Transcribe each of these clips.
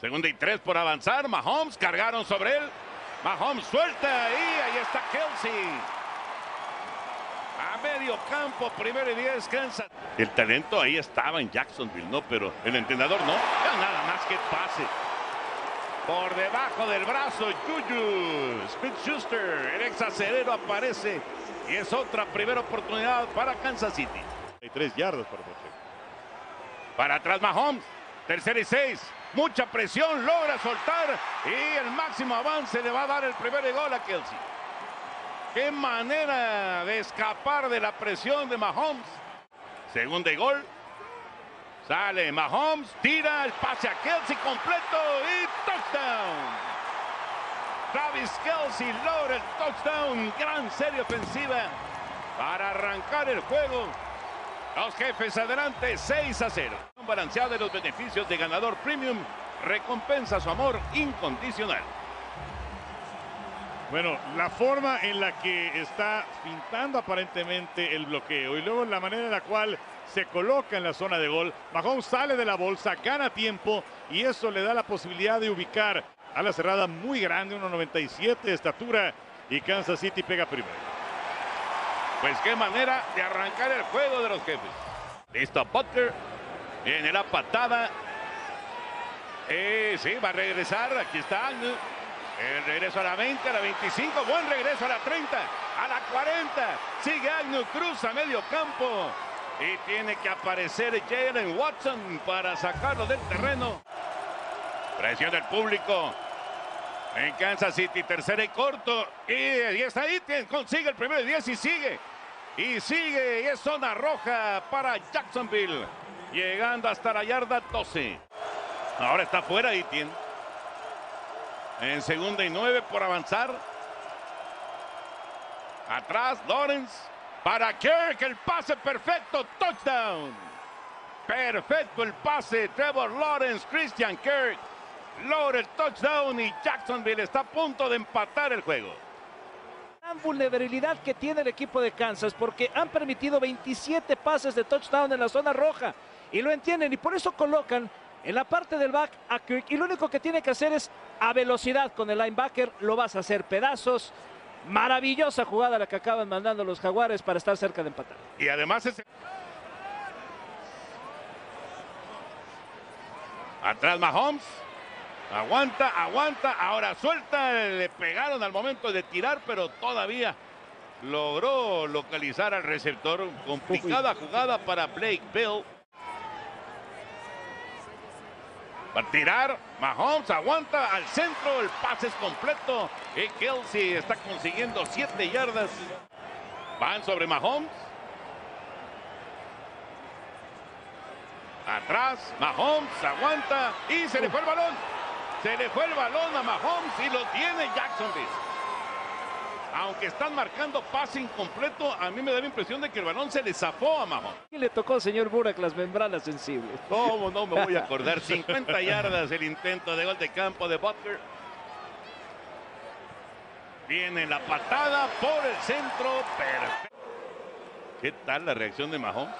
Segunda y tres por avanzar. Mahomes cargaron sobre él. Mahomes suelta y ahí está Kelsey. A medio campo, primero y diez, Kansas. El talento ahí estaba en Jacksonville, ¿no? Pero el entrenador no. Ya nada más que pase. Por debajo del brazo, Juju. Smith Schuster, el ex acerero aparece. Y es otra primera oportunidad para Kansas City. Hay tres yardas para Pacheco. Para atrás Mahomes. Tercera y seis. Mucha presión. Logra soltar. Y el máximo avance le va a dar el primer gol a Kelsey. Qué manera de escapar de la presión de Mahomes. Segunda y gol. Sale Mahomes. Tira el pase a Kelsey completo. Y touchdown. Travis Kelsey logra el touchdown. Gran serie ofensiva para arrancar el juego. Los jefes adelante 6 a 0. Balanceado de los beneficios de ganador premium. Recompensa su amor incondicional. Bueno, la forma en la que está pintando aparentemente el bloqueo y luego la manera en la cual se coloca en la zona de gol. Mahomes sale de la bolsa, gana tiempo y eso le da la posibilidad de ubicar a la cerrada muy grande, 1.97 de estatura y Kansas City pega primero. Pues qué manera de arrancar el juego de los jefes. Listo Butler. Viene la patada. Eh, sí, va a regresar. Aquí está. El regreso a la 20, a la 25. Buen regreso a la 30, a la 40. Sigue Agnew, cruza medio campo. Y tiene que aparecer Jalen Watson para sacarlo del terreno. Presión del público. En Kansas City, tercera y corto. Y, está ahí, consigue el primero de 10 y sigue. Y sigue, y es zona roja para Jacksonville. Llegando hasta la yarda 12. Ahora está fuera Etienne. En segunda y nueve por avanzar. Atrás, Lawrence. Para Kirk, el pase perfecto, touchdown. Perfecto el pase, Trevor Lawrence, Christian Kirk logra el touchdown y Jacksonville está a punto de empatar el juego. Gran vulnerabilidad que tiene el equipo de Kansas porque han permitido 27 pases de touchdown en la zona roja y lo entienden y por eso colocan en la parte del back a Kirk y lo único que tiene que hacer es a velocidad con el linebacker, lo vas a hacer pedazos. Maravillosa jugada la que acaban mandando los jaguares para estar cerca de empatar. Y además es... Atrás Mahomes. Aguanta, aguanta, ahora suelta, le pegaron al momento de tirar, pero todavía logró localizar al receptor. Complicada jugada para Blake Bill. Va a tirar, Mahomes aguanta al centro, el pase es completo y Kelsey está consiguiendo 7 yardas. Van sobre Mahomes. Atrás, Mahomes aguanta y se le fue el balón. Se le fue el balón a Mahomes y lo tiene Jacksonville. Aunque están marcando pase incompleto, a mí me da la impresión de que el balón se le zafó a Mahomes. Y le tocó al señor Burak las membranas sensibles. ¿Cómo no me voy a acordar? 50 yardas el intento de gol de campo de Butler. Viene la patada por el centro. Perfecto. ¿Qué tal la reacción de Mahomes?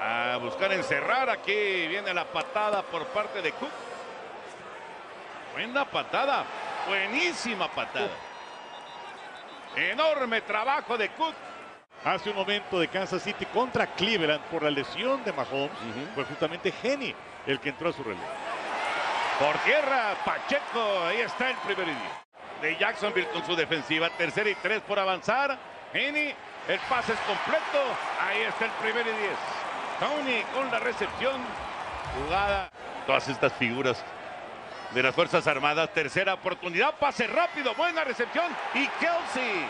a buscar encerrar. Aquí viene la patada por parte de Cook. Buena patada, buenísima patada. Enorme trabajo de Cook. Hace un momento de Kansas City contra Cleveland por la lesión de Mahomes. Fue justamente Henny el que entró a su relevo. Por tierra, Pacheco. Ahí está el primer día. De Jacksonville con su defensiva. Tercera y tres por avanzar. Henny, el pase es completo. Ahí está el primer y diez. Tony con la recepción. Jugada. Todas estas figuras de las Fuerzas Armadas. Tercera oportunidad. Pase rápido. Buena recepción. Y Kelsey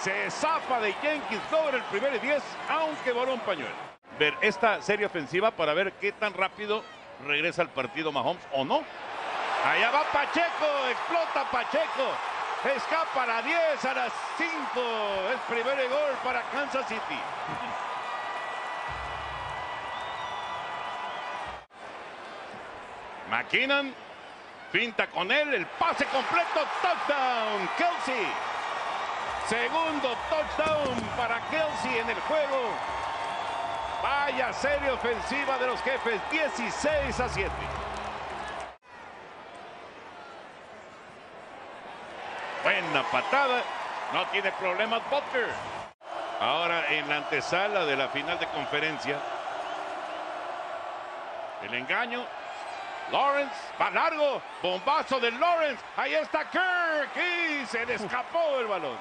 se zafa de Jenkins. Logra el primer y 10, aunque voló un pañuelo. Ver esta serie ofensiva para ver qué tan rápido regresa al partido Mahomes o no. Allá va Pacheco. Explota Pacheco. Escapa a la 10, a las 5. Es primer gol para Kansas City. McKinnon pinta con él, el pase completo, touchdown, Kelsey. Segundo touchdown para Kelsey en el juego. Vaya serie ofensiva de los jefes, 16 a 7. Buena patada, no tiene problemas Butker. Ahora en la antesala de la final de conferencia. El engaño. Lawrence va largo. Bombazo de Lawrence. Ahí está Kirk. Y se le escapó el balón.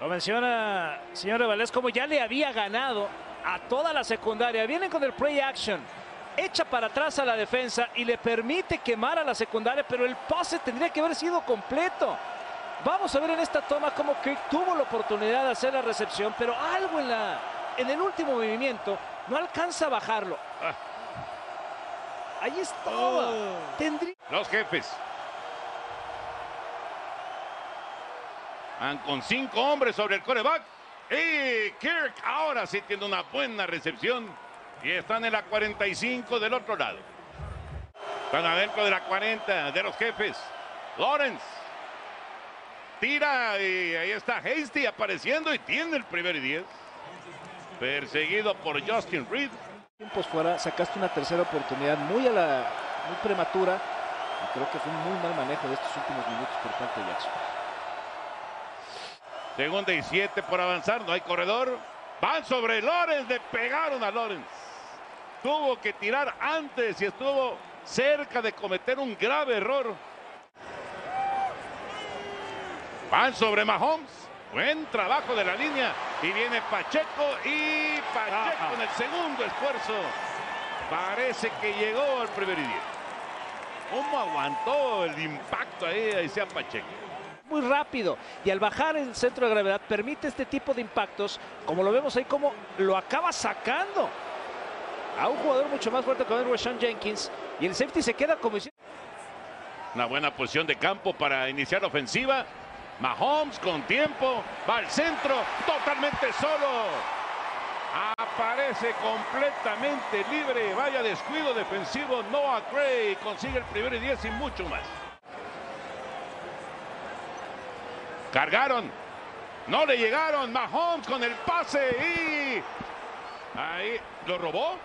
Lo menciona, señor Valdés, como ya le había ganado a toda la secundaria. Vienen con el play action. Echa para atrás a la defensa y le permite quemar a la secundaria, pero el pase tendría que haber sido completo. Vamos a ver en esta toma cómo Kirk tuvo la oportunidad de hacer la recepción, pero algo en, la, en el último movimiento no alcanza a bajarlo. Ah. Ahí estaba. Tendría... Los jefes. Van con cinco hombres sobre el coreback. Y Kirk ahora sí tiene una buena recepción. Y están en la 45 del otro lado. Están adentro de la 40 de los jefes. Lawrence. Tira y ahí está Hasty apareciendo y tiene el primer y 10. Perseguido por Justin Reed. Tiempos fuera, sacaste una tercera oportunidad muy a la muy prematura. Y creo que fue un muy mal manejo de estos últimos minutos por parte de Jackson. Segunda y siete por avanzar, no hay corredor. Van sobre Lorenz, le pegaron a Lorenz. Tuvo que tirar antes y estuvo cerca de cometer un grave error. Van sobre Mahomes. Buen trabajo de la línea. Y viene Pacheco y Pacheco en el segundo esfuerzo. Parece que llegó al primer y diez. ¿Cómo aguantó el impacto ahí, ahí sea Pacheco? muy rápido y al bajar el centro de gravedad permite este tipo de impactos, como lo vemos ahí, como lo acaba sacando a un jugador mucho más fuerte como el Rashawn Jenkins y el safety se queda como una buena posición de campo para iniciar ofensiva. Mahomes con tiempo, va al centro, totalmente solo. Aparece completamente libre, vaya descuido defensivo. Noah Gray consigue el primer y 10 y mucho más. Cargaron. No le llegaron. Mahomes con el pase y... Ahí. ¿Lo robó?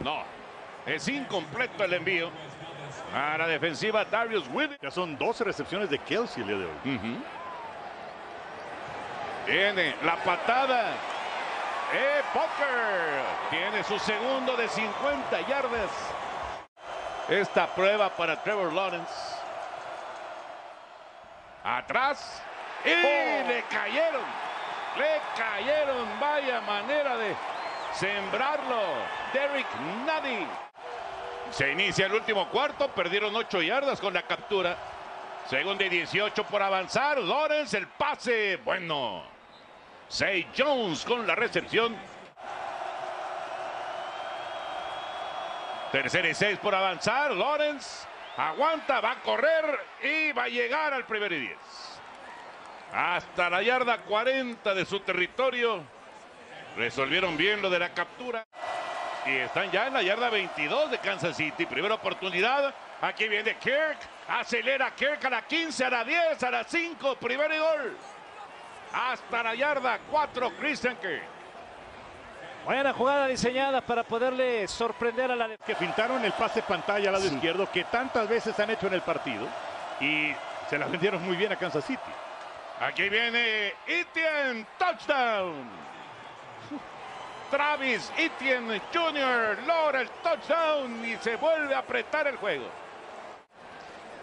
No. Es incompleto el envío. A la defensiva Darius Williams. Ya son 12 recepciones de Kelsey el día de hoy. Tiene la patada. Eh, Poker tiene su segundo de 50 yardas. Esta prueba para Trevor Lawrence. Atrás. Y oh. le cayeron. Le cayeron. Vaya manera de sembrarlo. Derrick Nady. Se inicia el último cuarto. Perdieron ocho yardas con la captura. Segundo y 18 por avanzar. Lawrence el pase. Bueno. Say Jones con la recepción. Tercera y seis por avanzar. Lawrence Aguanta, va a correr y va a llegar al primer y 10. Hasta la yarda 40 de su territorio. Resolvieron bien lo de la captura. Y están ya en la yarda 22 de Kansas City. Primera oportunidad. Aquí viene Kirk. Acelera Kirk a la 15, a la 10, a la 5. Primer y gol. Hasta la yarda 4, Christian Kirk. Buena jugada diseñada para poderle sorprender a la... Que pintaron el pase pantalla al lado izquierdo que tantas veces han hecho en el partido y se la vendieron muy bien a Kansas City. Aquí viene Etienne, touchdown. Travis Etienne Jr. logra el touchdown y se vuelve a apretar el juego.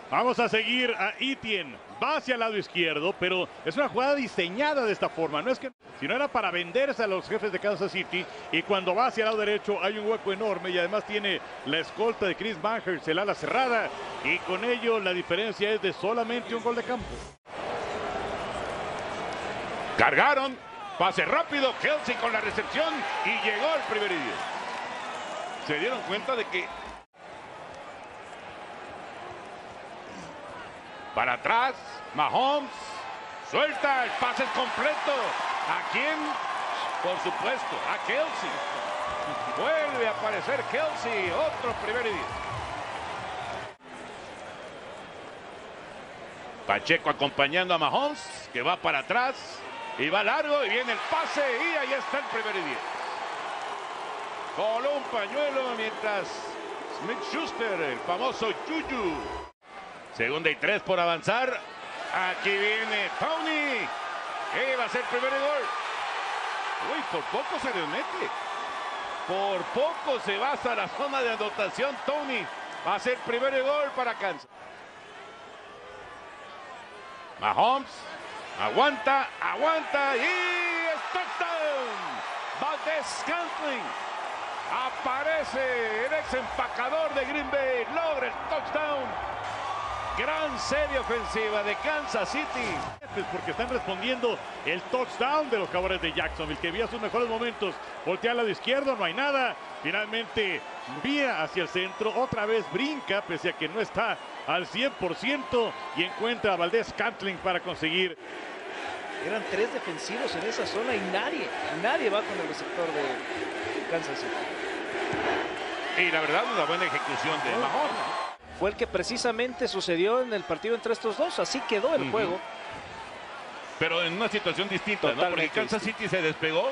Vamos a seguir a Etienne. Va hacia el lado izquierdo, pero es una jugada diseñada de esta forma. No es que, sino era para venderse a los jefes de Kansas City. Y cuando va hacia el lado derecho hay un hueco enorme y además tiene la escolta de Chris Banghurst, el ala cerrada. Y con ello la diferencia es de solamente un gol de campo. Cargaron. Pase rápido. Kelsey con la recepción y llegó el primer idioma. Se dieron cuenta de que Para atrás, Mahomes. Suelta, el pase completo. ¿A quién? Por supuesto, a Kelsey. Vuelve a aparecer Kelsey. Otro primer diez. Pacheco acompañando a Mahomes, que va para atrás. Y va largo y viene el pase y ahí está el primer y diez. Coló un pañuelo mientras Smith Schuster, el famoso Yuyu. Segunda y tres por avanzar. Aquí viene Tony. ¿Qué va a ser primer gol? Uy, por poco se le mete. Por poco se va hasta la zona de anotación Tony. Va a ser primer gol para Kansas. Mahomes aguanta, aguanta y es touchdown. Valdez Scantling aparece el ex empacador de Green Bay, logra el touchdown. Gran serie ofensiva de Kansas City. Porque están respondiendo el touchdown de los cabores de Jacksonville, que vía sus mejores momentos. Voltea al lado izquierdo, no hay nada. Finalmente vía hacia el centro, otra vez brinca, pese a que no está al 100% y encuentra a Valdés Cantling para conseguir. Eran tres defensivos en esa zona y nadie, nadie va con el receptor de Kansas City. Y la verdad, una buena ejecución de Mahomes fue el que precisamente sucedió en el partido entre estos dos. Así quedó el juego. Pero en una situación distinta, ¿no? Porque Kansas City se despegó.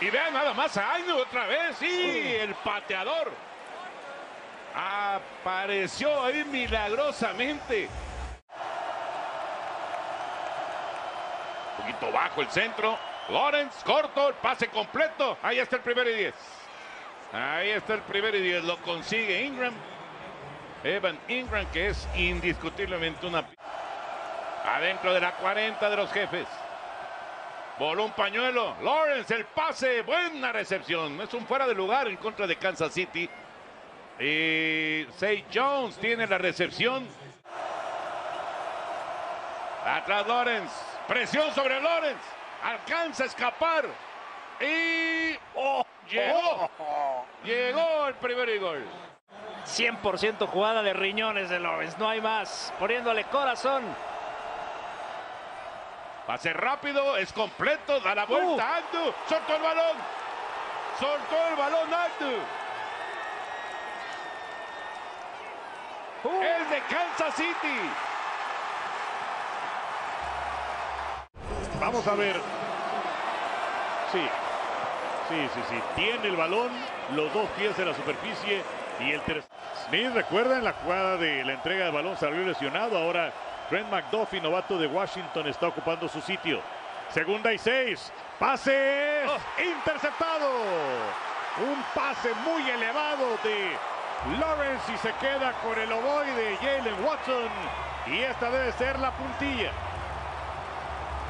Y vean nada más a Aino otra vez. Sí, el pateador. Apareció ahí milagrosamente. Un poquito bajo el centro. Lawrence, corto, el pase completo. Ahí está el primer y diez. Ahí está el primer y diez. Lo consigue Ingram. Evan Ingram, que es indiscutiblemente una... Adentro de la 40 de los jefes. Voló un pañuelo. Lawrence, el pase. Buena recepción. Es un fuera de lugar en contra de Kansas City. Y Say Jones tiene la recepción. Atrás Lawrence. Presión sobre Lawrence. Alcanza a escapar. Y... Oh, llegó. Llegó el primer gol. 100% jugada de riñones de Lawrence, no hay más. Poniéndole corazón. Pase rápido, es completo, da la vuelta uh. soltó el balón. Soltó el balón Andu. Uh. El de Kansas City. Vamos a ver. Sí. Sí, sí, sí. Tiene el balón, los dos pies en la superficie y el tercer. Smith recuerda en la jugada de la entrega de balón salió lesionado. Ahora Trent McDuffie, novato de Washington, está ocupando su sitio. Segunda y seis. Pase oh. interceptado. Un pase muy elevado de Lawrence y se queda con el ovoide Jalen Watson. Y esta debe ser la puntilla.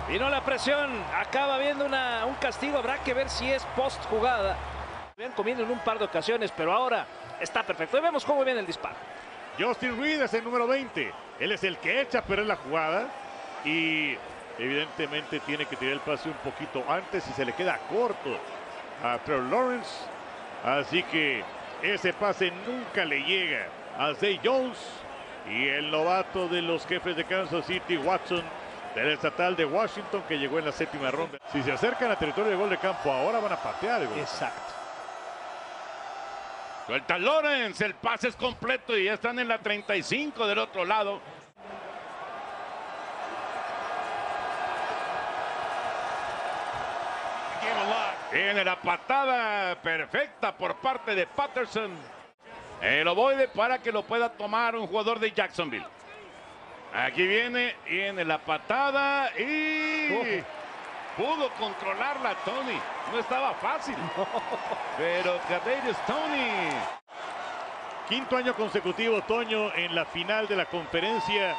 Vino la presión. Acaba viendo una, un castigo. Habrá que ver si es post jugada. Habían comido en un par de ocasiones, pero ahora está perfecto. Y vemos cómo viene el disparo. Justin Reed es el número 20. Él es el que echa pero es la jugada. Y evidentemente tiene que tirar el pase un poquito antes y se le queda corto a Trevor Lawrence. Así que ese pase nunca le llega a Zay Jones. Y el novato de los jefes de Kansas City, Watson, del estatal de Washington, que llegó en la séptima ronda. Si se acercan a territorio de gol de campo, ahora van a patear. Exacto. Suelta Lawrence, el pase es completo y ya están en la 35 del otro lado. Viene la patada perfecta por parte de Patterson. El ovoide para que lo pueda tomar un jugador de Jacksonville. Aquí viene, viene la patada y... Pudo controlarla Tony. No estaba fácil. Pero Kadarius Tony. Quinto año consecutivo, Toño, en la final de la conferencia.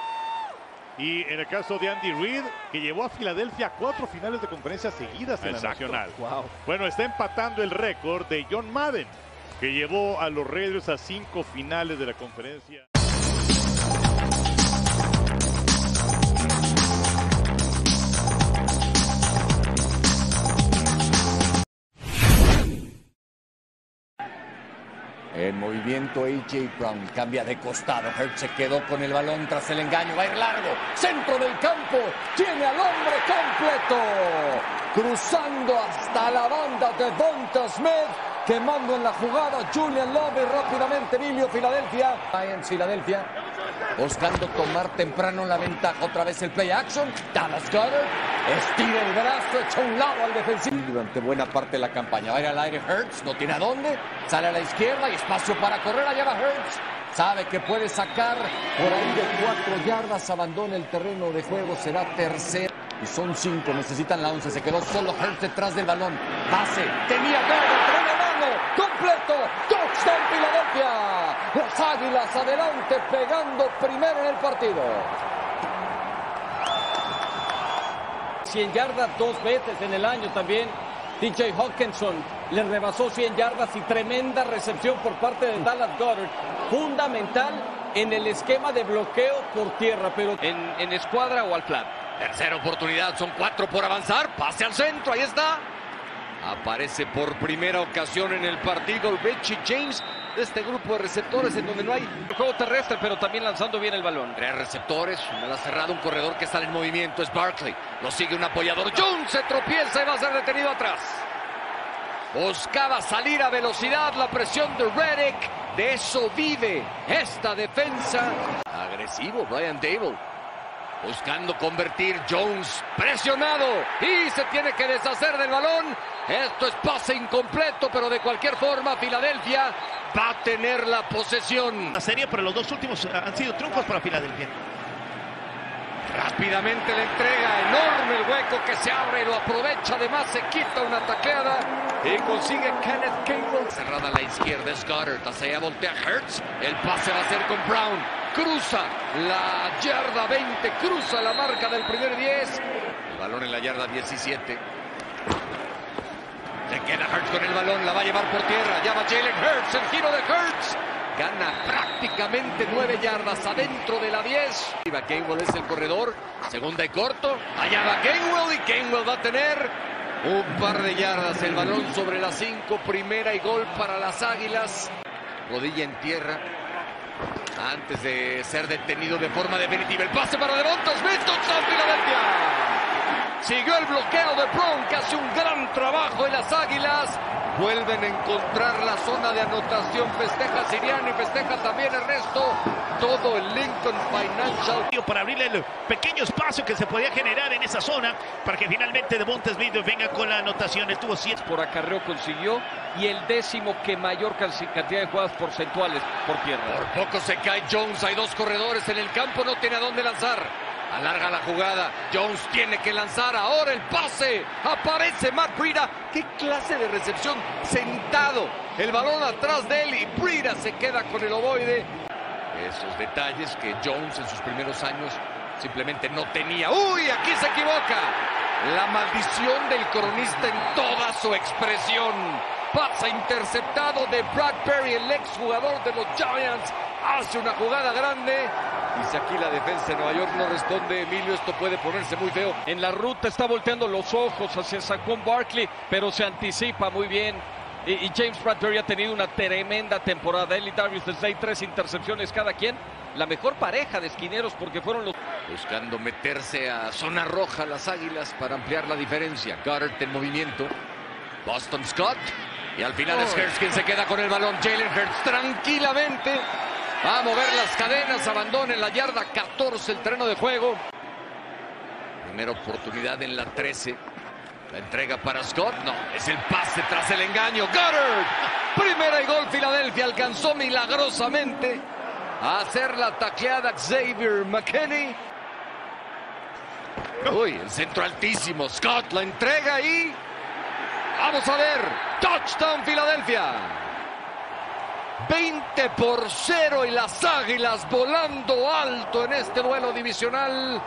Y en el caso de Andy Reid, que llevó a Filadelfia cuatro finales de conferencia seguidas en la Nacional. Bueno, está empatando el récord de John Madden, que llevó a los Raiders a cinco finales de la conferencia. En movimiento AJ Brown cambia de costado. Hurt se quedó con el balón tras el engaño. Va a ir largo. Centro del campo. Tiene al hombre completo. Cruzando hasta la banda de Donta Smith. Quemando en la jugada Julian Love rápidamente Emilio Filadelfia. en Filadelfia. buscando tomar temprano la ventaja. Otra vez el play action. Dallas Goddard estira el brazo, echa un lado al defensivo. Durante buena parte de la campaña. Va a ir al aire Hertz, no tiene a dónde. Sale a la izquierda y espacio para correr. Allá va Hertz. Sabe que puede sacar por ahí de cuatro yardas. Abandona el terreno de juego. Será tercero. Y son cinco. Necesitan la once. Se quedó solo Hertz detrás del balón. Pase. Tenía Goddard. Completo. Touchdown Filadelfia. Las águilas adelante pegando primero en el partido. 100 yardas dos veces en el año también. DJ Hawkinson le rebasó 100 yardas y tremenda recepción por parte de Dallas Goddard. Fundamental en el esquema de bloqueo por tierra, pero en, en escuadra o al flat. Tercera oportunidad, son cuatro por avanzar. Pase al centro, ahí está. Aparece por primera ocasión en el partido Richie James de este grupo de receptores en donde no hay juego terrestre, pero también lanzando bien el balón. Tres receptores, una la cerrada, un corredor que sale en movimiento, es Barkley. Lo sigue un apoyador. Jones se tropieza y va a ser detenido atrás. Buscaba salir a velocidad la presión de Reddick. De eso vive esta defensa. Agresivo Brian Dable. Buscando convertir Jones presionado y se tiene que deshacer del balón. Esto es pase incompleto, pero de cualquier forma Filadelfia va a tener la posesión. La serie, pero los dos últimos han sido triunfos para Filadelfia. Rápidamente le entrega, enorme el hueco que se abre lo aprovecha. Además se quita una tacleada y consigue Kenneth Cable. Cerrada a la izquierda Goddard, hacia allá voltea Hertz. El pase va a ser con Brown. Cruza la yarda 20, cruza la marca del primer 10. El balón en la yarda 17. Se queda Hertz con el balón, la va a llevar por tierra. Ya va Jalen Hurts, el giro de Hurts. Gana prácticamente 9 yardas adentro de la 10. Gainwell es el corredor. Segunda y corto. Allá va Gainwell y Gainwell va a tener un par de yardas. El balón sobre la 5. Primera y gol para las Águilas. Rodilla en tierra. Antes de ser detenido de forma definitiva. El pase para Devonta Smith. Touchdown Filadelfia. Siguió el bloqueo de Brown, que hace un gran trabajo en las Águilas. Vuelven a encontrar la zona de anotación. Festeja Siriano y festeja también Ernesto. Todo el Lincoln Financial. Para abrirle el pequeño espacio que se podía generar en esa zona para que finalmente Devonta Smith venga con la anotación. Estuvo 7 por acarreo consiguió y el décimo que mayor cantidad de jugadas porcentuales por tierra. Por poco se cae Jones. Hay dos corredores en el campo. No tiene a dónde lanzar. Alarga la jugada. Jones tiene que lanzar. Ahora el pase. Aparece Matt Breida. ¿Qué clase de recepción? Sentado. El balón atrás de él y Breida se queda con el ovoide. Esos detalles que Jones en sus primeros años simplemente no tenía. ¡Uy! Aquí se equivoca. La maldición del cronista en toda su expresión. Pasa interceptado de Bradbury, el exjugador de los Giants. Hace una jugada grande. Dice aquí la defensa de Nueva York no responde. Emilio, esto puede ponerse muy feo. En la ruta está volteando los ojos hacia Saquon Barkley, pero se anticipa muy bien. Y, y, James Bradbury ha tenido una tremenda temporada. Él y Darius Slay, tres intercepciones cada quien. La mejor pareja de esquineros porque fueron los... Buscando meterse a zona roja las águilas para ampliar la diferencia. Goddard en movimiento. Boston Scott. Y al final oh. es Hurts quien se queda con el balón. Jalen Hurts tranquilamente Va a mover las cadenas, abandona en la yarda 14 el terreno de juego. Primera oportunidad en la 13. La entrega para Scott. No, es el pase tras el engaño. Goddard. Primera y gol. Filadelfia alcanzó milagrosamente a hacer la tacleada Xavier McKinney. Uy, el centro altísimo. Scott la entrega y... Vamos a ver. Touchdown Filadelfia. 20 por 0 y las Águilas volando alto en este duelo divisional,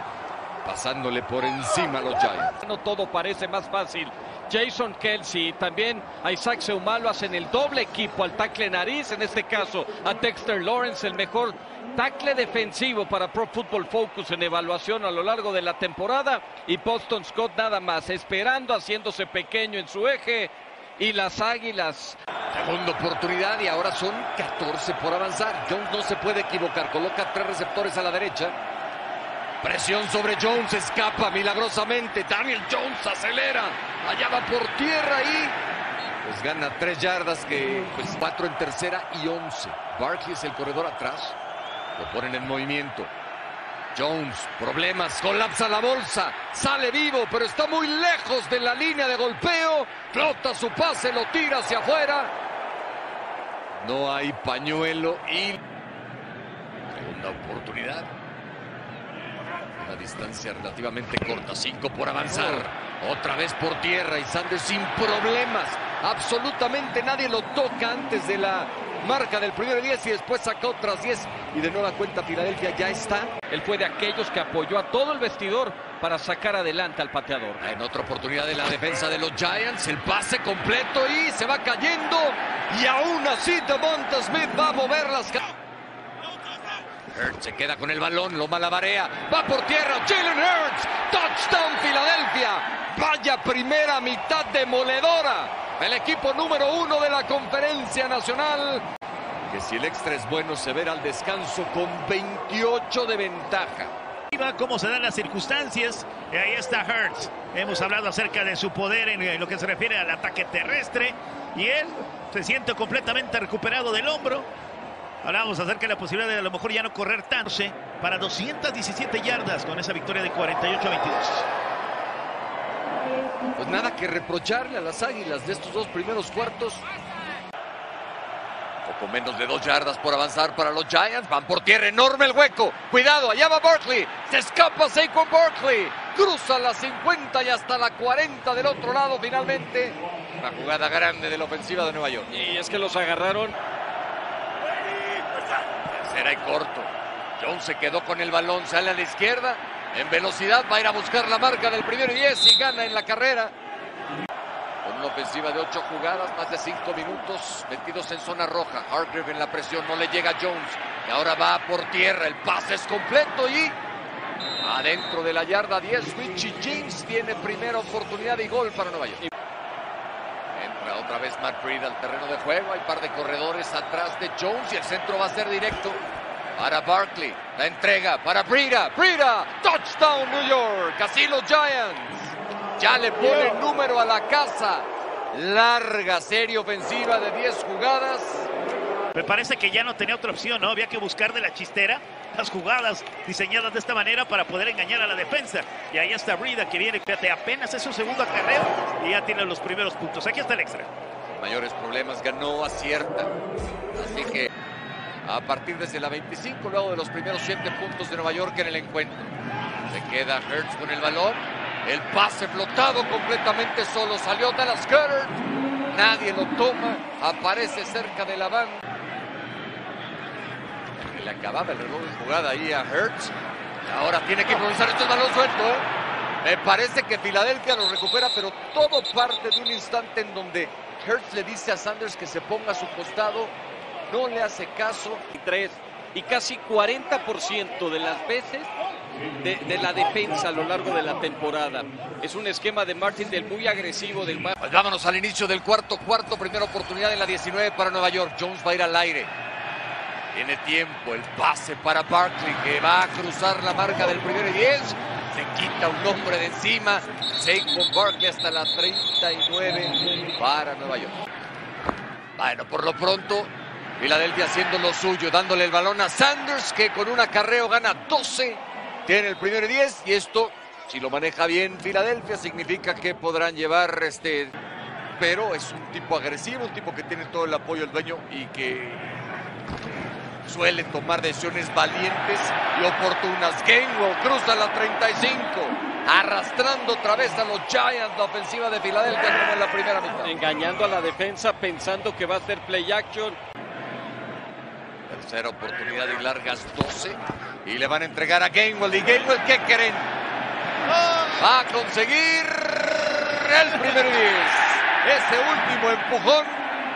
pasándole por encima a los Giants. No todo parece más fácil. Jason Kelsey y también a Isaac Seumalo hacen el doble equipo al tackle nariz, en este caso a Dexter Lawrence, el mejor tackle defensivo para Pro Football Focus en evaluación a lo largo de la temporada y Boston Scott nada más, esperando, haciéndose pequeño en su eje y las Águilas. Segunda oportunidad y ahora son 14 por avanzar. Jones no se puede equivocar, coloca tres receptores a la derecha. Presión sobre Jones, escapa milagrosamente. Daniel Jones acelera. Allá va por tierra y pues gana tres yardas que pues cuatro en tercera y once. Barkley es el corredor atrás. Lo ponen en movimiento. Jones, problemas, colapsa la bolsa, sale vivo, pero está muy lejos de la línea de golpeo. Flota su pase, lo tira hacia afuera. No hay pañuelo y segunda oportunidad. Una distancia relativamente corta, cinco por avanzar. Otra vez por tierra y Sanders sin problemas. Absolutamente nadie lo toca antes de la marca del primer 10 y después saca otras 10 y de nueva cuenta Filadelfia ya está. Él fue de aquellos que apoyó a todo el vestidor para sacar adelante al pateador. En otra oportunidad de la defensa de los Giants, el pase completo y se va cayendo y aún así Devonta Smith va a mover las Hurts se queda con el balón, lo malabarea, va por tierra, Jalen Hurts, touchdown Filadelfia, vaya primera mitad demoledora el equipo número uno de la conferencia nacional. Que si el extra es bueno, se verá al descanso con 28 de ventaja. Cómo se dan las circunstancias. Y ahí está Hurts. Hemos hablado acerca de su poder en lo que se refiere al ataque terrestre. Y él se siente completamente recuperado del hombro. Hablamos acerca de la posibilidad de a lo mejor ya no correr tanto para 217 yardas con esa victoria de 48 a 22 pues nada que reprocharle a las Águilas de estos dos primeros cuartos. Poco menos de dos yardas por avanzar para los Giants. Van por tierra, enorme el hueco. Cuidado, allá va Barkley. Se escapa Saquon Barkley. Cruza la 50 y hasta la 40 del otro lado finalmente. Una jugada grande de la ofensiva de Nueva York. Y es que los agarraron. Será y corto. Jones se quedó con el balón, sale a la izquierda. En velocidad va a ir a buscar la marca del primero y 10 y gana en la carrera. Con una ofensiva de 8 jugadas, más de 5 minutos metidos en zona roja. Hargrave en la presión, no le llega Jones. Y ahora va por tierra, el pase es completo y adentro de la yarda 10, Richie James tiene primera oportunidad y gol para Nueva York. Otra vez Matt Breed al terreno de juego, hay un par de corredores atrás de Jones y el centro va a ser directo para Barkley. La entrega para Brida. Brida. Touchdown New York. Así los Giants. Ya le pone número a la casa. Larga serie ofensiva de 10 jugadas. Me parece que ya no tenía otra opción, ¿no? Había que buscar de la chistera jugadas diseñadas de esta manera para poder engañar a la defensa. Y ahí está Brida que viene, fíjate, apenas es su segundo acarreo y ya tiene los primeros puntos. Aquí está el extra. Mayores problemas, ganó, acierta. Así que a partir desde la 25, luego de los primeros 7 puntos de Nueva York en el encuentro. Se queda Hertz con el balón. El pase flotado completamente solo. Salió Dallas Cutter. Nadie lo toma. Aparece cerca de la banda. Le acababa el reloj de jugada ahí a Hertz. Ahora tiene que improvisar estos balón suelto. ¿eh? Me parece que Filadelfia lo recupera, pero todo parte de un instante en donde Hertz le dice a Sanders que se ponga a su costado no le hace caso. Y casi 40% de las veces de, la defensa a lo largo de la temporada. Es un esquema de Martin del muy agresivo del pues vámonos al inicio del cuarto cuarto, primera oportunidad en la 19 para Nueva York. Jones va a ir al aire. Tiene tiempo el pase para Barkley que va a cruzar la marca del primero y 10. Se quita un hombre de encima. con Barkley hasta la 39 para Nueva York. Bueno, por lo pronto Filadelfia haciendo lo suyo, dándole el balón a Sanders, que con un acarreo gana 12, tiene el primer 10 y esto, si lo maneja bien Filadelfia, significa que podrán llevar este... Pero es un tipo agresivo, un tipo que tiene todo el apoyo del dueño y que suele tomar decisiones valientes y oportunas. Gainwell cruza la 35, arrastrando otra vez a los Giants, la ofensiva de Filadelfia como en la primera mitad. Engañando a la defensa, pensando que va a ser play action Tercera oportunidad y largas 12. Y le van a entregar a Gainwell. ¿Y Gainwell qué creen? Va a conseguir el primer 10. Ese último empujón.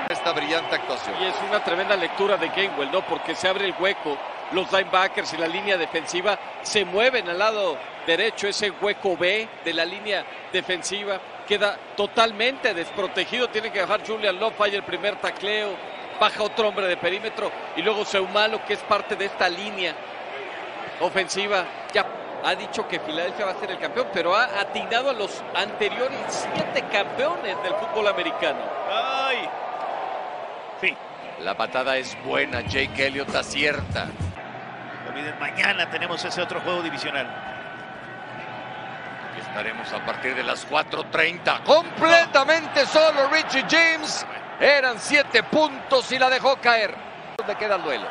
Esta brillante actuación. Y es una tremenda lectura de Gainwell, ¿no? Porque se abre el hueco. Los linebackers y la línea defensiva se mueven al lado derecho. Ese hueco B de la línea defensiva queda totalmente desprotegido. Tiene que dejar Julian Love. Falla el primer tacleo baja otro hombre de perímetro y luego Seumalo, que es parte de esta línea ofensiva, ya ha dicho que Filadelfia va a ser el campeón, pero ha atinado a los anteriores siete campeones del fútbol americano. ¡Ay! Sí. La patada es buena, Jake Elliott acierta. olviden, mañana tenemos ese otro juego divisional. Aquí estaremos a partir de las 4.30. Completamente solo Richie James. Eran siete puntos y la dejó caer. ¿Dónde queda el duelo?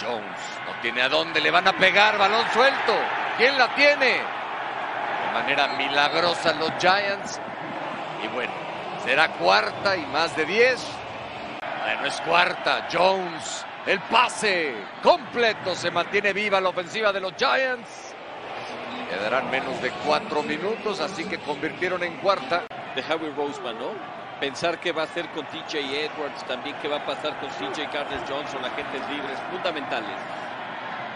Jones no tiene a dónde, le van a pegar, balón suelto. ¿Quién la tiene? De manera milagrosa los Giants. Y bueno, será cuarta y más de 10. Bueno, es cuarta. Jones, el pase completo. Se mantiene viva la ofensiva de los Giants. Quedarán menos de cuatro minutos, así que convirtieron en cuarta. De Howie Roseman, ¿no? Pensar qué va a hacer con TJ Edwards, también qué va a pasar con CJ Carter Johnson, agentes libres fundamentales.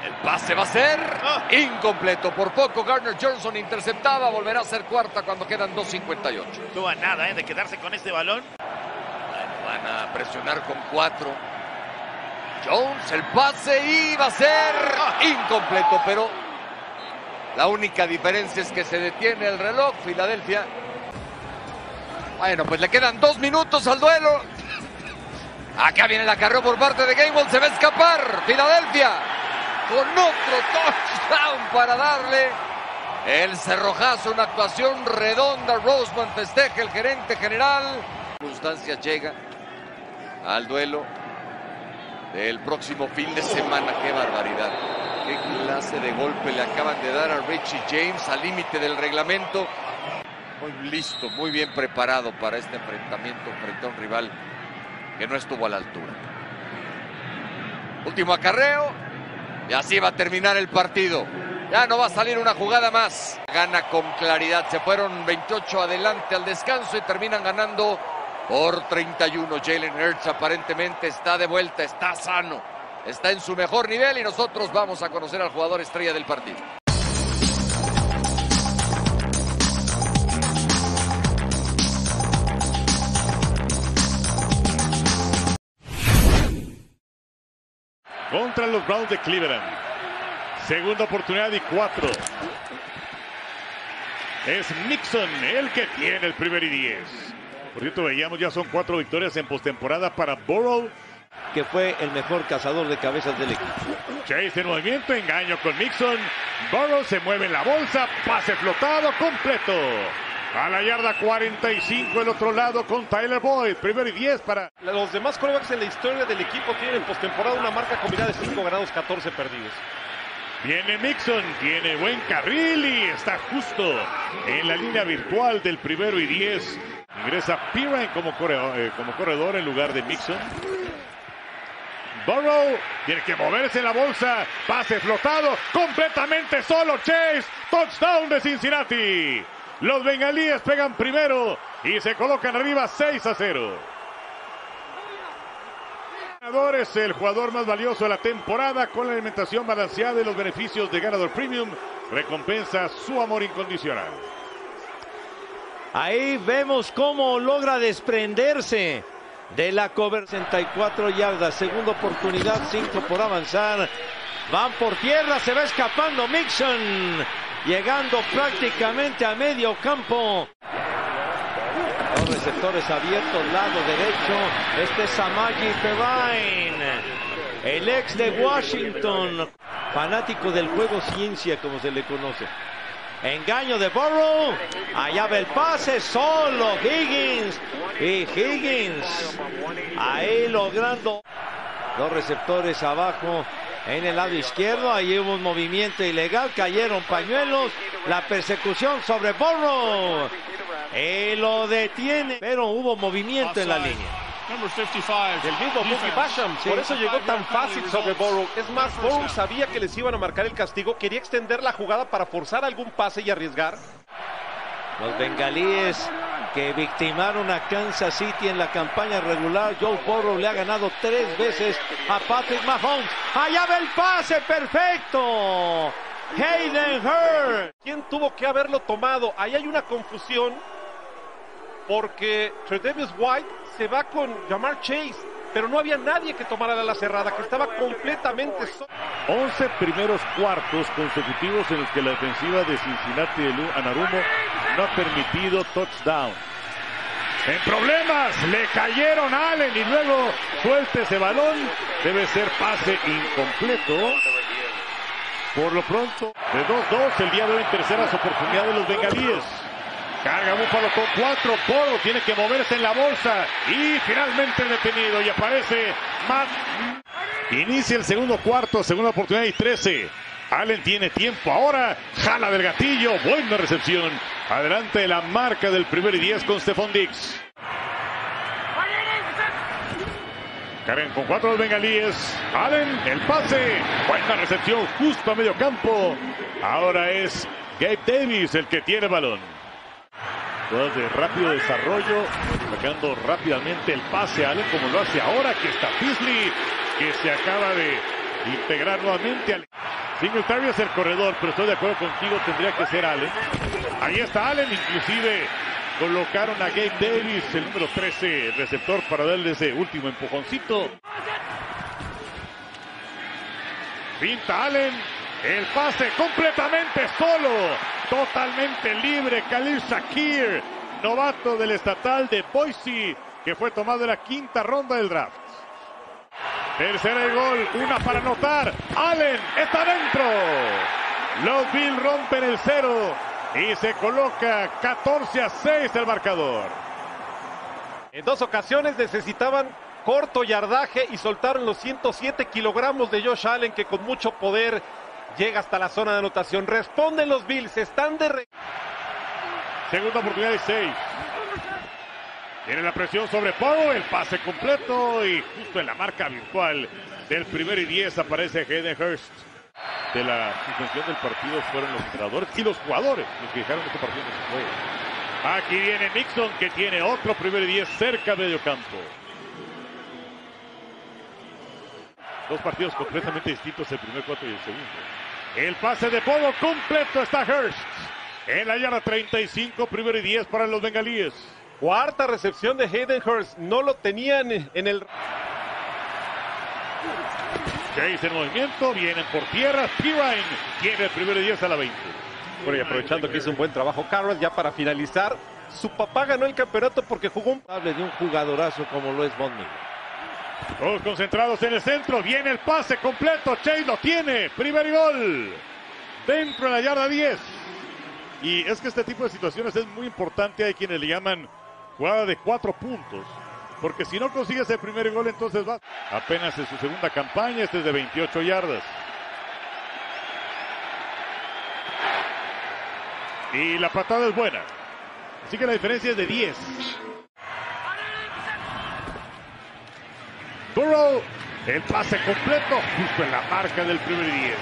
El pase va a ser incompleto. Por poco Gardner Johnson interceptaba. Volverá a ser cuarta cuando quedan 2.58. Estuvo a nada ¿eh? de quedarse con este balón. Bueno, van a presionar con cuatro. Jones, el pase y va a ser incompleto, pero la única diferencia es que se detiene el reloj. Filadelfia. Bueno, pues le quedan dos minutos al duelo. Acá viene la carrera por parte de Gameball. Se va a escapar. Filadelfia con otro touchdown para darle el cerrojazo. Una actuación redonda. Roseman festeja el gerente general. Circunstancias llega al duelo del próximo fin de semana. Qué barbaridad. Qué clase de golpe le acaban de dar a Richie James al límite del reglamento. Muy listo, muy bien preparado para este enfrentamiento frente a un rival que no estuvo a la altura. Último acarreo. Y así va a terminar el partido. Ya no va a salir una jugada más. Gana con claridad. Se fueron 28 adelante al descanso y terminan ganando por 31. Jalen Hurts aparentemente está de vuelta, está sano, está en su mejor nivel y nosotros vamos a conocer al jugador estrella del partido. Contra los Browns de Cleveland. Segunda oportunidad y cuatro. Es Nixon el que tiene el primer y diez. Por cierto, veíamos ya son cuatro victorias en postemporada para Burrow. Que fue el mejor cazador de cabezas del equipo. Chase en movimiento, engaño con Nixon. Burrow se mueve en la bolsa, pase flotado completo. A la yarda 45 el otro lado con Tyler Boyd. Primero y 10 para... Los demás corebacks en la historia del equipo tienen en postemporada una marca combinada de 5 ganados, 14 perdidos. Viene Mixon, tiene buen carril y está justo en la línea virtual del primero y 10. Ingresa Piran como, corredor, eh, como corredor en lugar de Mixon. Burrow tiene que moverse en la bolsa. Pase flotado. Completamente solo Chase. Touchdown de Cincinnati. Los bengalíes pegan primero y se colocan arriba 6 a 0. Ganador es el jugador más valioso de la temporada con la alimentación balanceada y los beneficios de Ganador Premium. Recompensa su amor incondicional. Ahí vemos cómo logra desprenderse de la cover 64 yardas. Segunda oportunidad, 5 por avanzar. Van por tierra, se va escapando Mixon. Llegando prácticamente a medio campo. Los receptores abiertos, lado derecho. Este es Samaji Perrine. El ex de Washington. Fanático del juego ciencia, como se le conoce. Engaño de Burrow. Allá va el pase. Solo Higgins. Y Higgins. Ahí logrando. Dos receptores abajo en el lado izquierdo. Ahí hubo un movimiento ilegal. Cayeron pañuelos. La persecución sobre Burrow. Y lo detiene. Pero hubo movimiento en la línea. Del mismo Mookie Basham. Por eso llegó tan fácil sobre Burrow. Es más, Burrow sabía que les iban a marcar el castigo. Quería extender la jugada para forzar algún pase y arriesgar. Los bengalíes que victimaron a Kansas City en la campaña regular. Joe Burrow le ha ganado tres veces a Patrick Mahomes. Allá va el pase perfecto. Hayden Hurst. ¿Quién tuvo que haberlo tomado? Ahí hay una confusión porque Tredavious White se va con Jamar Chase, pero no había nadie que tomara la ala cerrada, que estaba completamente solo. 11 primeros cuartos consecutivos en los que la defensiva de Cincinnati de Anarumo no ha permitido touchdown. En problemas, le cayeron a Allen y luego suelta ese balón. Debe ser pase incompleto. Por lo pronto, de 2-2, el día de hoy en terceras oportunidades de los bengalíes. Carga Búfalo con cuatro. Polo tiene que moverse en la bolsa. Y finalmente detenido. Y aparece Matt. Inicia el segundo cuarto. Segunda oportunidad y 13. Allen tiene tiempo ahora. Jala del gatillo. Buena recepción. Adelante la marca del primer y 10 con Stephon Dix. Cargan con cuatro bengalíes. Allen, el pase. Buena recepción justo a medio campo. Ahora es Gabe Davis el que tiene balón. De rápido desarrollo, sacando rápidamente el pase Allen como lo hace ahora. Aquí está Beasley, que se acaba de integrar nuevamente al... Singletary es el corredor, pero estoy de acuerdo contigo, tendría que ser Allen. Ahí está Allen, inclusive colocaron a Gabe Davis, el número 13, receptor, para darle ese último empujoncito. Pinta Allen, el pase completamente solo, totalmente libre. Khalil Shakir, novato del estatal de Boise, que fue tomado en la quinta ronda del draft. Tercera y gol, una para anotar. Allen está dentro. Los Bills rompen el cero y se coloca 14 a 6 el marcador. En dos ocasiones necesitaban corto yardaje y soltaron los 107 kilogramos de Josh Allen que con mucho poder llega hasta la zona de anotación. Responden los Bills, están de... Re Segunda oportunidad y 6. Tiene la presión sobre Poe, el pase completo y justo en la marca virtual del primer y 10 aparece Hayden Hurst. De la suspensión del partido fueron los entrenadores y los jugadores los que dejaron este partido no se juegue. Aquí viene Nixon que tiene otro primer y 10 cerca de medio campo. Dos partidos completamente distintos, el primer cuarto y el segundo. El pase de Pogo completo está Hurst. En la yarda 35, primero y 10 para los bengalíes. Cuarta recepción de Hayden Hurst. No lo tenían en el... Chase en movimiento, vienen por tierra. Pirine tiene el primero y 10 a la 20. Bueno, y aprovechando que hizo un buen trabajo Carroll, ya para finalizar, su papá ganó el campeonato porque jugó un... Hable de un jugadorazo como lo es Miller. Todos concentrados en el centro. Viene el pase completo. Chase lo tiene. Primer y gol. Dentro de la yarda 10. Y es que este tipo de situaciones es muy importante. Hay quienes le llaman jugada de cuatro puntos. Porque si no consigue ese primer gol, entonces va apenas en su segunda campaña. Este es de 28 yardas. Y la patada es buena. Así que la diferencia es de 10. Burrow, el pase completo, justo en la marca del primer 10.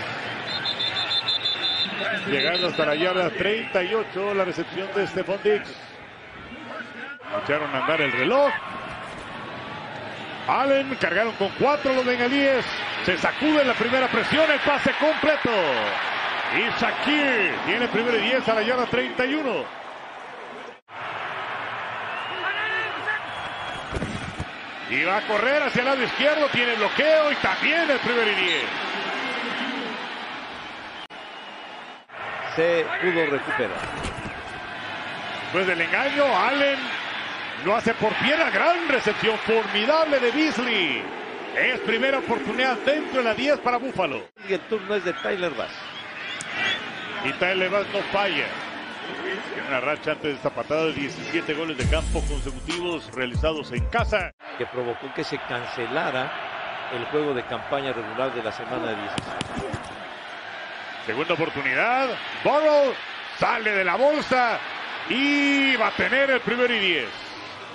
Llegando hasta la yarda 38, la recepción de Stephon Dix. Echaron a andar el reloj. Allen cargaron con cuatro los bengalíes. Se sacude la primera presión, el pase completo. Y Shakir tiene primero y 10 a la yarda 31. Y va a correr hacia el lado izquierdo, tiene bloqueo y también el primer y 10. Se pudo recuperar. Después del engaño, Allen lo hace por pierna, gran recepción formidable de Beasley. Es primera oportunidad dentro de la 10 para Búfalo. Y el turno es de Tyler Bass. Y Tyler Bass no falla. Tiene una racha antes de esta patada de 17 goles de campo consecutivos realizados en casa. Que provocó que se cancelara el juego de campaña regular de la semana de 16. Segunda oportunidad. Burrow sale de la bolsa y va a tener el primer y 10.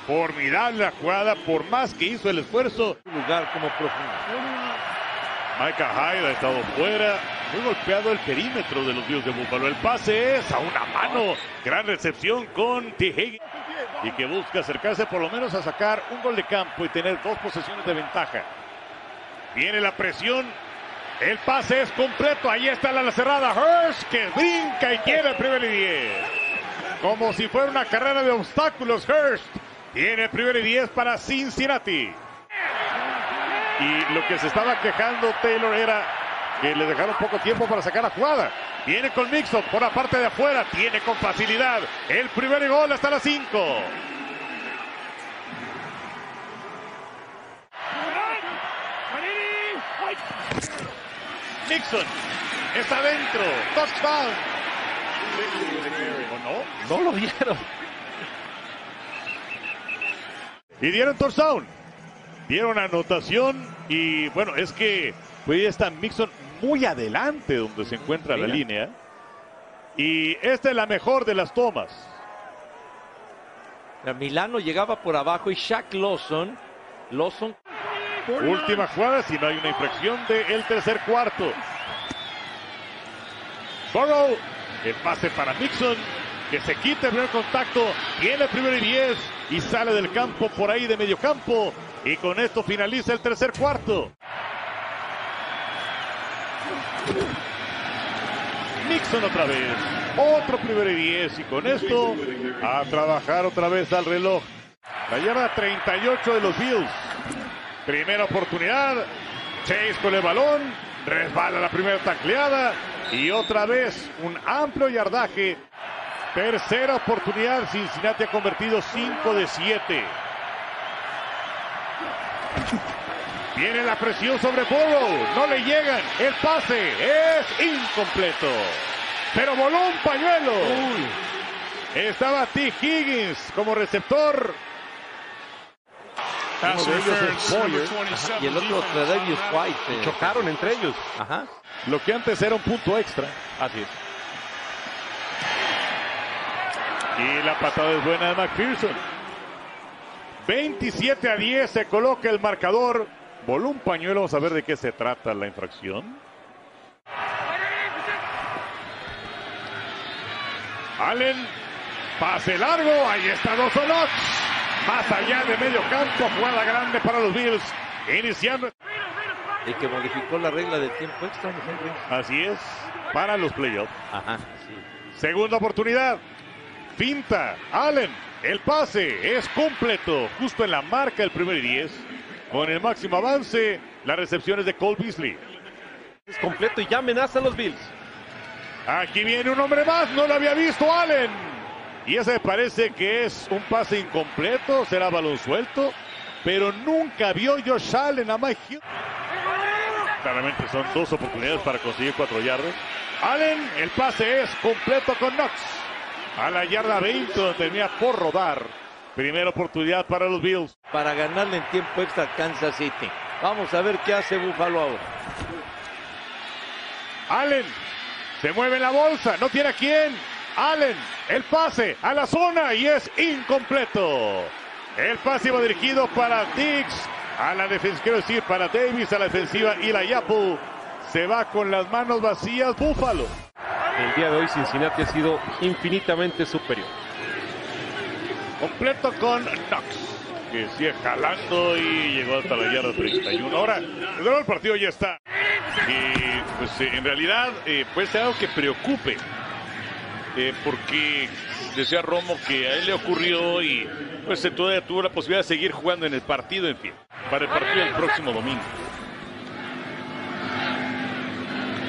Formidable la jugada, por más que hizo el esfuerzo. Un lugar como profundo. Micah Hyde ha estado fuera. Muy golpeado el perímetro de los Dios de Búfalo. El pase es a una mano. Gran recepción con T. Y que busca acercarse por lo menos a sacar un gol de campo y tener dos posesiones de ventaja. Viene la presión. El pase es completo. Ahí está la cerrada. Hurst que brinca y quiere el primer y 10. Como si fuera una carrera de obstáculos. Hurst tiene el primer y 10 para Cincinnati. Y lo que se estaba quejando Taylor era que le dejaron poco tiempo para sacar la jugada. Viene con Mixon por la parte de afuera. Tiene con facilidad el primer gol hasta las 5. Mixon está dentro. Touchdown. ¿O no? No lo vieron. Y dieron touchdown. Dieron anotación. Y bueno, es que pues está Mixon muy adelante donde se encuentra la línea. Y esta es la mejor de las tomas. Milano llegaba por abajo y Shaq Lawson. Lawson. Última jugada, si no hay una infracción del tercer cuarto. Burrow, el pase para Mixon, que se quita el primer contacto, tiene el primero y 10 y sale del campo por ahí de medio campo. Y con esto finaliza el tercer cuarto. Nixon otra vez. Otro primero y 10 y con esto a trabajar otra vez al reloj. La lleva 38 de los Bills. Primera oportunidad. Chase con el balón. Resbala la primera tacleada. Y otra vez un amplio yardaje. Tercera oportunidad. Cincinnati ha convertido 5 de 7. Viene la presión sobre Burrow. No le llegan. El pase es incompleto. Pero voló un pañuelo. Estaba T. Higgins como receptor. Uno de ellos es Boyer. Y el otro Tredavious White. eh. Chocaron entre ellos. Ajá. Lo que antes era un punto extra. Así es. Y la patada es buena de McPherson. 27 a 10 se coloca el marcador. Voló un pañuelo. Vamos a ver de qué se trata la infracción. Allen. Pase largo. Ahí está dos Knox. Más allá de medio campo. Jugada grande para los Bills. Iniciando. El que modificó la regla del tiempo extra, ¿no? Así es. Para los playoffs. Ajá, sí. Segunda oportunidad. Pinta. Allen. El pase es completo. Justo en la marca del primer y 10. Con el máximo avance. Las recepciones de Cole Beasley. Es completo y ya amenazan los Bills. Aquí viene un hombre más. No lo había visto Allen. Y ese parece que es un pase incompleto. Será balón suelto. Pero nunca vio Josh Allen a Mike Hill. Claramente son dos oportunidades para conseguir cuatro yardas. Allen, el pase es completo con Knox. A la yarda 20 donde tenía por rodar. Primera oportunidad para los Bills. Para ganarle en tiempo extra a Kansas City. Vamos a ver qué hace Buffalo ahora. Allen se mueve en la bolsa, no tiene a quién. Allen, el pase a la zona y es incompleto. El pase iba dirigido para Dix, a la defensa, quiero decir, para Davis, a la defensiva y la Yapu. Se va con las manos vacías Búfalo. El día de hoy Cincinnati ha sido infinitamente superior. Completo con Knox, que sigue jalando y llegó hasta la yarda 31. Ahora, el partido ya está. Y pues eh, en realidad eh, puede ser algo que preocupe. eh, porque decía Romo que a él le ocurrió y pues se todavía tuvo la posibilidad de seguir jugando en el partido en pie. Para el partido el próximo domingo.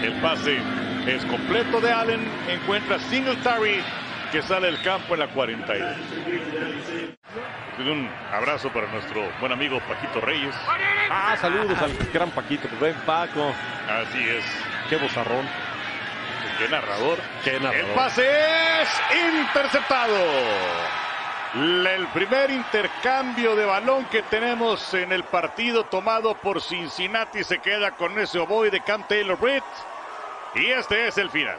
El pase es completo de Allen. Encuentra Singletary que sale del campo en la 42. Un abrazo para nuestro buen amigo Paquito Reyes. Ah, saludos al gran Paquito. Buen Paco. Así es. Qué bozarrón. Qué narrador. Qué narrador. El pase es interceptado. El primer intercambio de balón que tenemos en el partido tomado por Cincinnati se queda con ese oboe de Cam Taylor Britt. Y este es el final.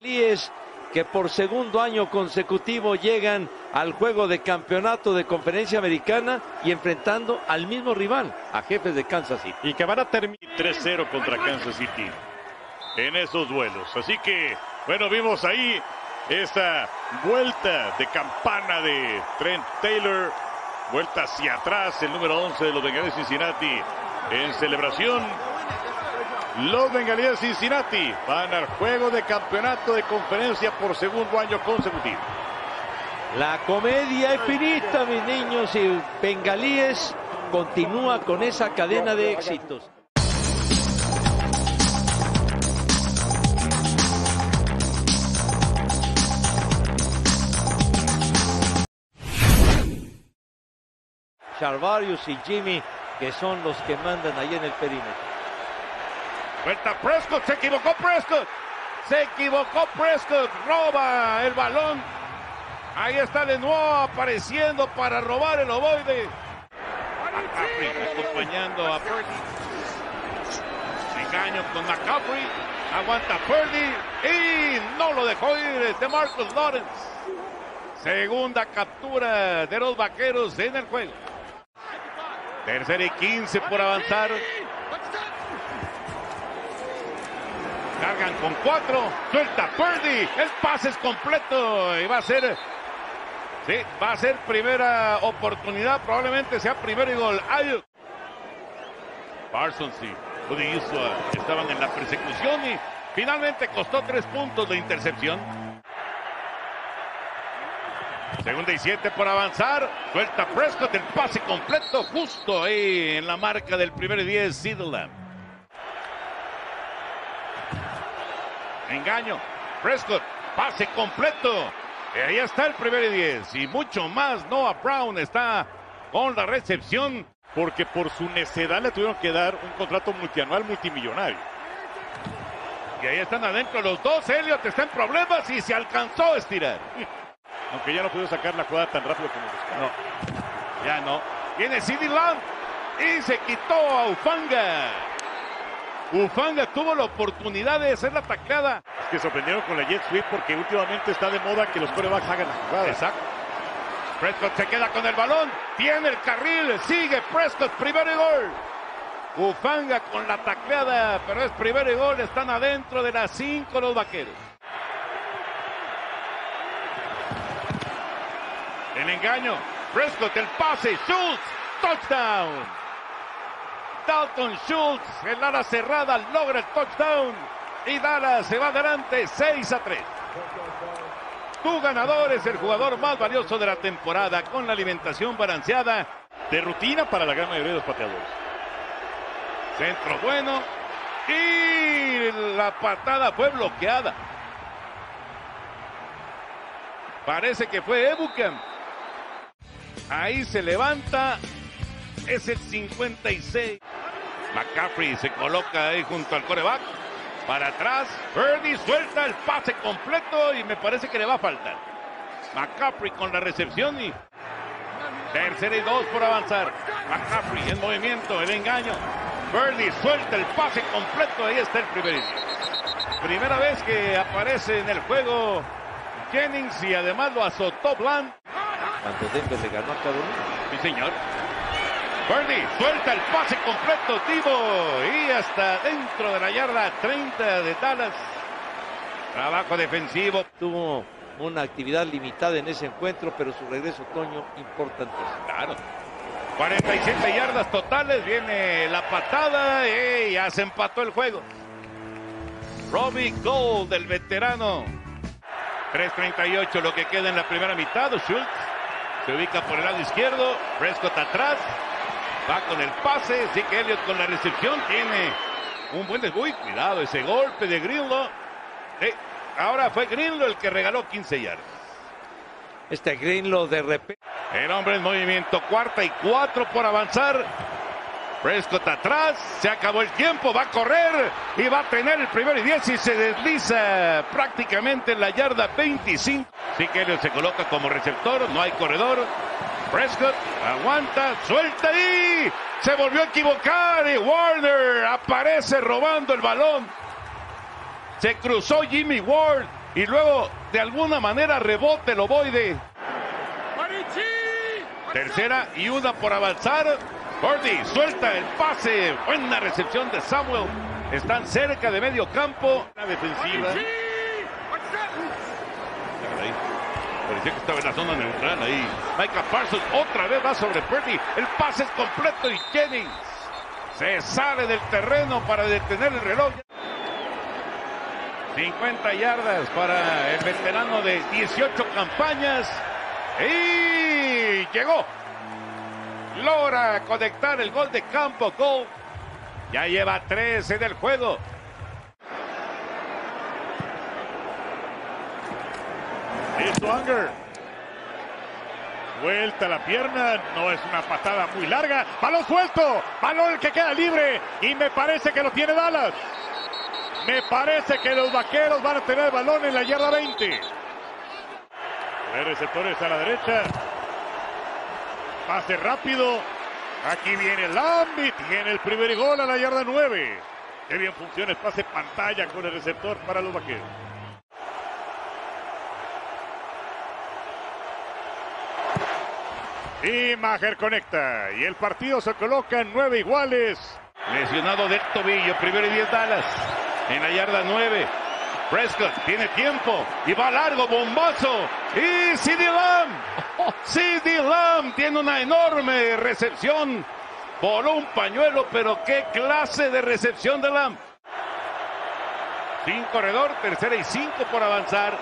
Líes que por segundo año consecutivo llegan al juego de campeonato de conferencia americana y enfrentando al mismo rival, a jefes de Kansas City. Y que van a terminar. 3-0 contra Kansas City en esos duelos. Así que, bueno, vimos ahí esta vuelta de campana de Trent Taylor, vuelta hacia atrás, el número 11 de los Bengalíes de Cincinnati en celebración. Los Bengalíes de Cincinnati van al juego de campeonato de conferencia por segundo año consecutivo. La comedia es finita, mis niños, y Bengalíes continúa con esa cadena de éxitos. Charvarius y Jimmy, que son los que mandan ahí en el perímetro. Vuelta Prescott, se equivocó Prescott. Se equivocó Prescott, roba el balón. Ahí está de nuevo apareciendo para robar el ovoide. McCaffrey acompañando a Purdy. Engaño con McCaffrey. Aguanta Purdy y no lo dejó ir de Marcus Lawrence. Segunda captura de los vaqueros en el juego. Tercera y 15 por avanzar. Cargan con cuatro. Suelta Purdy. El pase es completo. Y va a ser. Sí, va a ser primera oportunidad. Probablemente sea primero y gol. Ayuk. Parsons y Woody estaban en la persecución y finalmente costó tres puntos de intercepción. Segunda y siete por avanzar. Suelta Prescott el pase completo justo ahí en la marca del primer y diez. Engaño. Prescott. Pase completo. Y ahí está el primer y diez. Y mucho más. Noah Brown está con la recepción. Porque por su necedad le tuvieron que dar un contrato multianual multimillonario. Y ahí están adentro los dos. Elliot está en problemas y se alcanzó a estirar. Aunque ya no pudo sacar la jugada tan rápido como buscaba. No, ya no. Viene CD Lamb y se quitó a Ufanga. Ufanga tuvo la oportunidad de hacer la tacleada. Es que sorprendieron con la jet sweep porque últimamente está de moda que los corebacks hagan la jugada. Exacto. Prescott se queda con el balón. Tiene el carril. Sigue Prescott. Primero y gol. Ufanga con la tacleada. Pero es primero y gol. Están adentro de las cinco los vaqueros. El engaño. Prescott el pase. Schultz. Touchdown. Dalton Schultz. El ala cerrada logra el touchdown. Y Dallas se va adelante 6 a 3. Tu ganador es el jugador más valioso de la temporada con la alimentación balanceada. De rutina para la gran mayoría de los pateadores. Centro bueno. Y la patada fue bloqueada. Parece que fue Ebucam. Ahí se levanta. Es el 56. McCaffrey se coloca ahí junto al coreback. Para atrás. Purdy suelta el pase completo y me parece que le va a faltar. McCaffrey con la recepción y tercera y dos por avanzar. McCaffrey en movimiento, el engaño. Purdy suelta el pase completo. Ahí está el primer. Primera vez que aparece en el juego Jennings y además lo azotó Bland. Cuando Denver le ganó a cada uno. Sí, señor. Purdy suelta el pase completo, Tibo. Y hasta dentro de la yarda 30 de Dallas. Trabajo defensivo. Tuvo una actividad limitada en ese encuentro, pero su regreso otoño importantísimo. Claro. 47 yardas totales. Viene la patada y ya se empató el juego. Robbie Gold, el veterano. 3.38 lo que queda en la primera mitad. Schultz se ubica por el lado izquierdo. Prescott atrás. Va con el pase. Sí que Elliott con la recepción tiene un buen Uy, cuidado ese golpe de Grillo. Eh, ahora fue Grillo el que regaló 15 yardas. Este Greenlow de repente. El hombre en movimiento. Cuarta y cuatro por avanzar. Prescott atrás. Se acabó el tiempo. Va a correr. Y va a tener el primero y diez. Y se desliza prácticamente en la yarda 25. Sí que Elliott se coloca como receptor. No hay corredor. Prescott aguanta. Suelta y se volvió a equivocar. Y Warner aparece robando el balón. Se cruzó Jimmy Ward. Y luego de alguna manera rebote el ovoide. Tercera y una por avanzar. Gordy suelta el pase. Buena recepción de Samuel. Están cerca de medio campo. La defensiva. Ahí. Parecía que estaba en la zona neutral ahí. Micah Parsons otra vez va sobre Purdy. El pase es completo y Jennings se sale del terreno para detener el reloj. 50 yardas para el veterano de 18 campañas. Y llegó. Logra conectar el gol de campo. Gol. Ya lleva 13 del juego. Listo, Unger. Vuelta la pierna, no es una patada muy larga. Balón suelto, balón que queda libre y me parece que lo tiene Dallas. Me parece que los vaqueros van a tener el balón en la yarda 20. Los receptores a la derecha. Pase rápido. Aquí viene Lambi. Tiene el primer gol a la yarda 9. Qué bien funciona el pase pantalla con el receptor para los vaqueros. Y Maher conecta. Y el partido se coloca en nueve iguales. Lesionado del tobillo, primero y 10 Dallas. En la yarda 9. Prescott tiene tiempo y va largo, bombazo. Y CD Lamb. CD Lamb tiene una enorme recepción. Voló un pañuelo, pero qué clase de recepción de Lamb. Sin corredor, tercera y cinco por avanzar.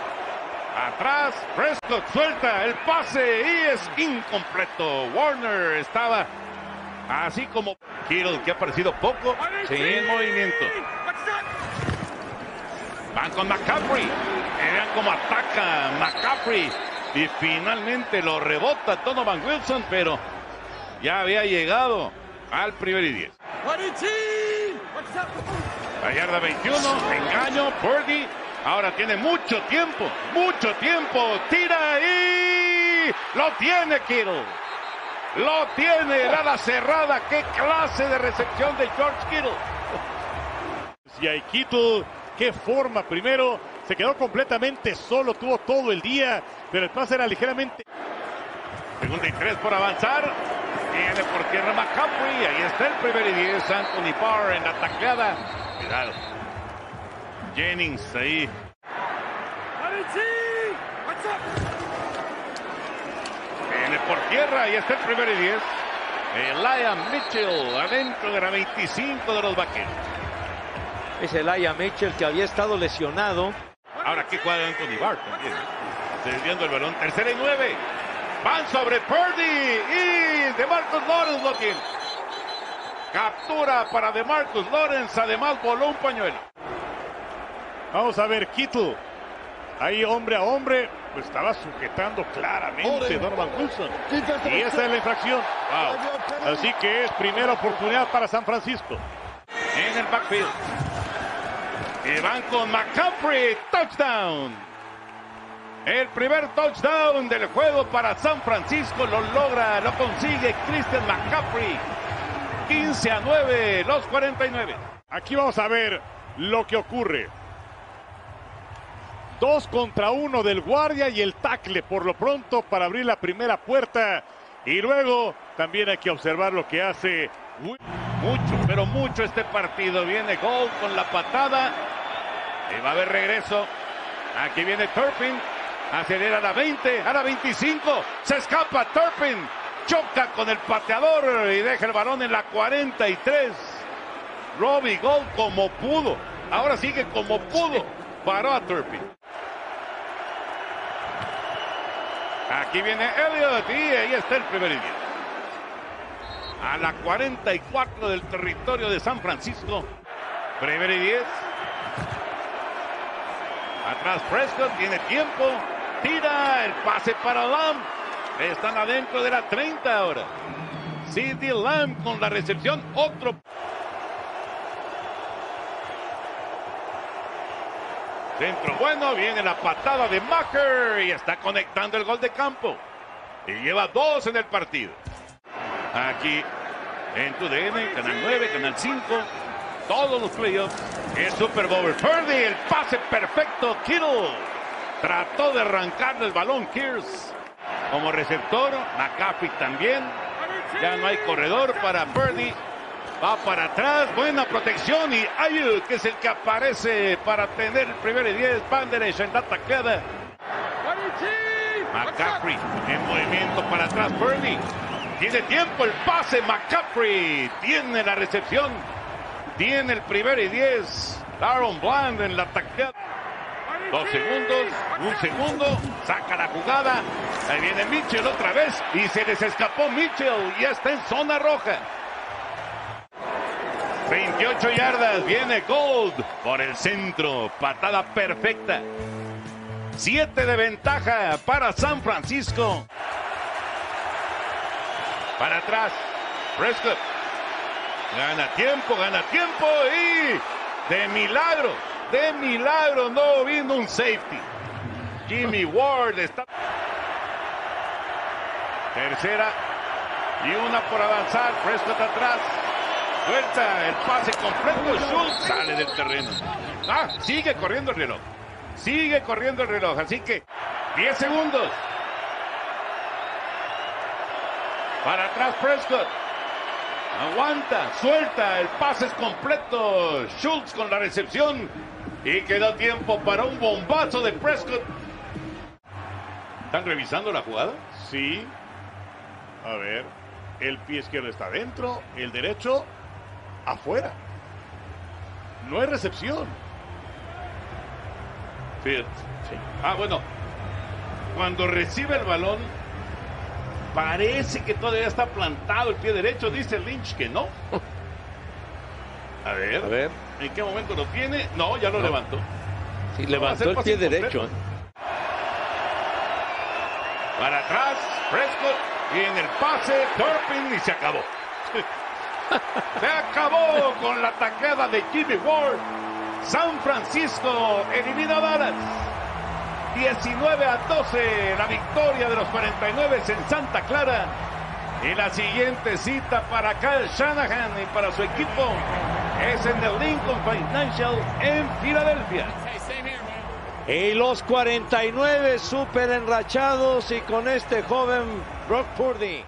Atrás, Prescott suelta el pase y es incompleto. Warner estaba así como Kittle, que ha aparecido poco, sin movimiento. Van con McCaffrey. Vean cómo ataca McCaffrey. Y finalmente lo rebota Donovan Wilson, pero ya había llegado al primer y 10. La yarda 21, engaño, Purdy. Ahora tiene mucho tiempo, mucho tiempo. Tira y lo tiene Kittle. Lo tiene, era la cerrada. Qué clase de recepción de George Kittle. Y hay Kittle, qué forma. Primero se quedó completamente solo, tuvo todo el día, pero el pase era ligeramente. Segunda y tres por avanzar. Viene por tierra McCaffrey. Ahí está el primer y 10. Anthony Barr en la tacleada. Cuidado. Jennings ahí. Viene por tierra. Ahí está el primer y 10. Elijah Mitchell adentro de la 25 de los vaqueros. Es Elijah Mitchell que había estado lesionado. Ahora aquí juega Anthony Barr también. ¿eh? Desviando el balón. Tercera y nueve. Van sobre Purdy y DeMarcus Lawrence lo tiene. Captura para DeMarcus Lawrence. Además voló un pañuelo. Vamos a ver, Kittle. Ahí hombre a hombre, estaba sujetando claramente Donovan Wilson. Y esa es la infracción. Wow. Así que es primera oportunidad para San Francisco. En el backfield. Y van con McCaffrey. Touchdown. El primer touchdown del juego para San Francisco lo logra, lo consigue Christian McCaffrey. 15 a 9, los 49. Aquí vamos a ver lo que ocurre. Dos contra uno del guardia y el tackle por lo pronto para abrir la primera puerta. Y luego también hay que observar lo que hace. Mucho, pero mucho este partido. Viene Gold con la patada. Y va a haber regreso. Aquí viene Turpin. Acelera a la 20, a la 25. Se escapa Turpin. Choca con el pateador y deja el balón en la 43. Robbie Gold como pudo. Ahora sigue como pudo. Paró a Turpin. Aquí viene Elliott y ahí está el primer 10. A la 44 del territorio de San Francisco. Primer y 10. Atrás Prescott tiene tiempo. Tira el pase para Lamb. Están adentro de la 30 ahora. CD Lamb con la recepción. Otro. Centro bueno, viene la patada de Macker y está conectando el gol de campo. Y lleva dos en el partido. Aquí en TUDN, Canal 9, Canal 5, todos los playoffs. El Super Bowl. Purdy, el pase perfecto. Kittle trató de arrancarle el balón. Kears como receptor. McCaffrey también. Ya no hay corredor para Purdy. Va para atrás, buena protección y Ayuk, que es el que aparece para tener el primer y 10. Banderech en la tacleada. McCaffrey en movimiento para atrás. Purdy tiene tiempo el pase. McCaffrey tiene la recepción. Tiene el primer y 10. Aaron Bland en la tacleada. Dos segundos, un segundo, saca la jugada. Ahí viene Mitchell otra vez y se les escapó Mitchell. Ya está en zona roja. 28 yardas, viene Gold por el centro, patada perfecta. 7 de ventaja para San Francisco. Para atrás, Prescott. Gana tiempo, gana tiempo y de milagro De milagro no vino un safety. Jimmy Ward está. Tercera y una por avanzar. Prescott atrás. Suelta el pase completo. Schultz sale del terreno. Ah, sigue corriendo el reloj. Sigue corriendo el reloj. Así que 10 segundos. Para atrás Prescott. Aguanta, suelta, el pase es completo. Schultz con la recepción. Y quedó tiempo para un bombazo de Prescott. ¿Están revisando la jugada? Sí. A ver. El pie izquierdo está dentro, el derecho afuera. No hay recepción. Ah, bueno. Cuando recibe el balón, parece que todavía está plantado el pie derecho. Dice Lynch que no. A ver. A ver. ¿En qué momento lo tiene? No, ya lo levantó. Sí, No, levantó el pie derecho. ¿eh? Para atrás, Prescott. Y en el pase, Turpin y se acabó. Se acabó con la tacada de Jimmy Ward. San Francisco elimina a Dallas. 19 a 12, la victoria de los 49 en Santa Clara. Y la siguiente cita para Kyle Shanahan y para su equipo es en el Lincoln Financial en Filadelfia. Y los 49 súper enrachados y con este joven Brock Purdy.